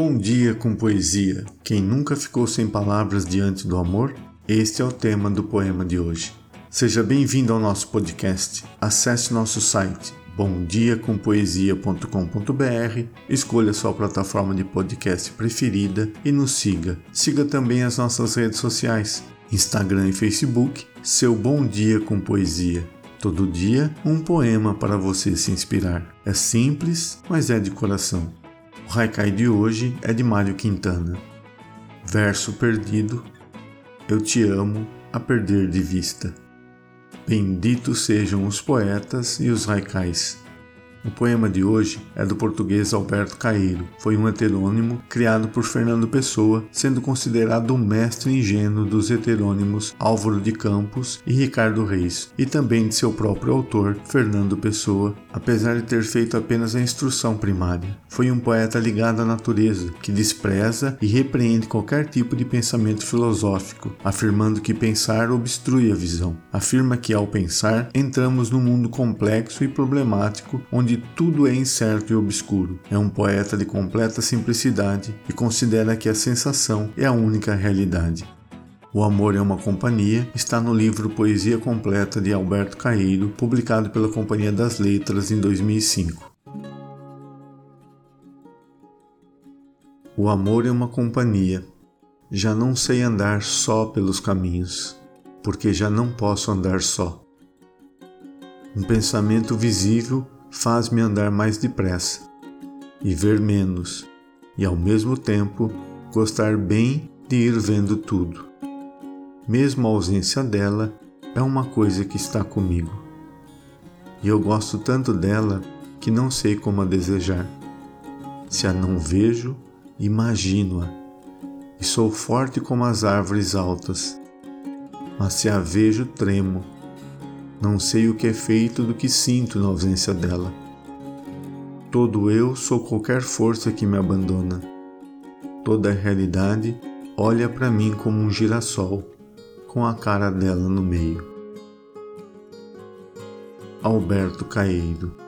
Bom dia com poesia. Quem nunca ficou sem palavras diante do amor? Este é o tema do poema de hoje. Seja bem-vindo ao nosso podcast. Acesse nosso site bomdiacompoesia.com.br, escolha sua plataforma de podcast preferida e nos siga. Siga também as nossas redes sociais, Instagram e Facebook, seu Bom Dia com Poesia. Todo dia, um poema para você se inspirar. É simples, mas é de coração. O haikai de hoje é de Mário Quintana. Verso perdido. Eu te amo a perder de vista. Benditos sejam os poetas e os haikais. O poema de hoje é do português Alberto Caeiro. Foi um heterônimo criado por Fernando Pessoa, sendo considerado o mestre ingênuo dos heterônimos Álvaro de Campos e Ricardo Reis, e também de seu próprio autor, Fernando Pessoa, apesar de ter feito apenas a instrução primária. Foi um poeta ligado à natureza, que despreza e repreende qualquer tipo de pensamento filosófico, afirmando que pensar obstrui a visão. Afirma que ao pensar, entramos num mundo complexo e problemático onde tudo é incerto e obscuro. É um poeta de completa simplicidade e considera que a sensação é a única realidade. O Amor é uma Companhia está no livro Poesia Completa de Alberto Caeiro, publicado pela Companhia das Letras em 2005. O amor é uma companhia. Já não sei andar só pelos caminhos, porque já não posso andar só. Um pensamento visível faz-me andar mais depressa e ver menos, e ao mesmo tempo gostar bem de ir vendo tudo. Mesmo a ausência dela é uma coisa que está comigo. E eu gosto tanto dela que não sei como a desejar. Se a não vejo, imagino-a, e sou forte como as árvores altas. Mas se a vejo, tremo não sei o que é feito do que sinto na ausência dela. Todo eu sou qualquer força que me abandona. Toda a realidade olha para mim como um girassol, com a cara dela no meio. Alberto Caeiro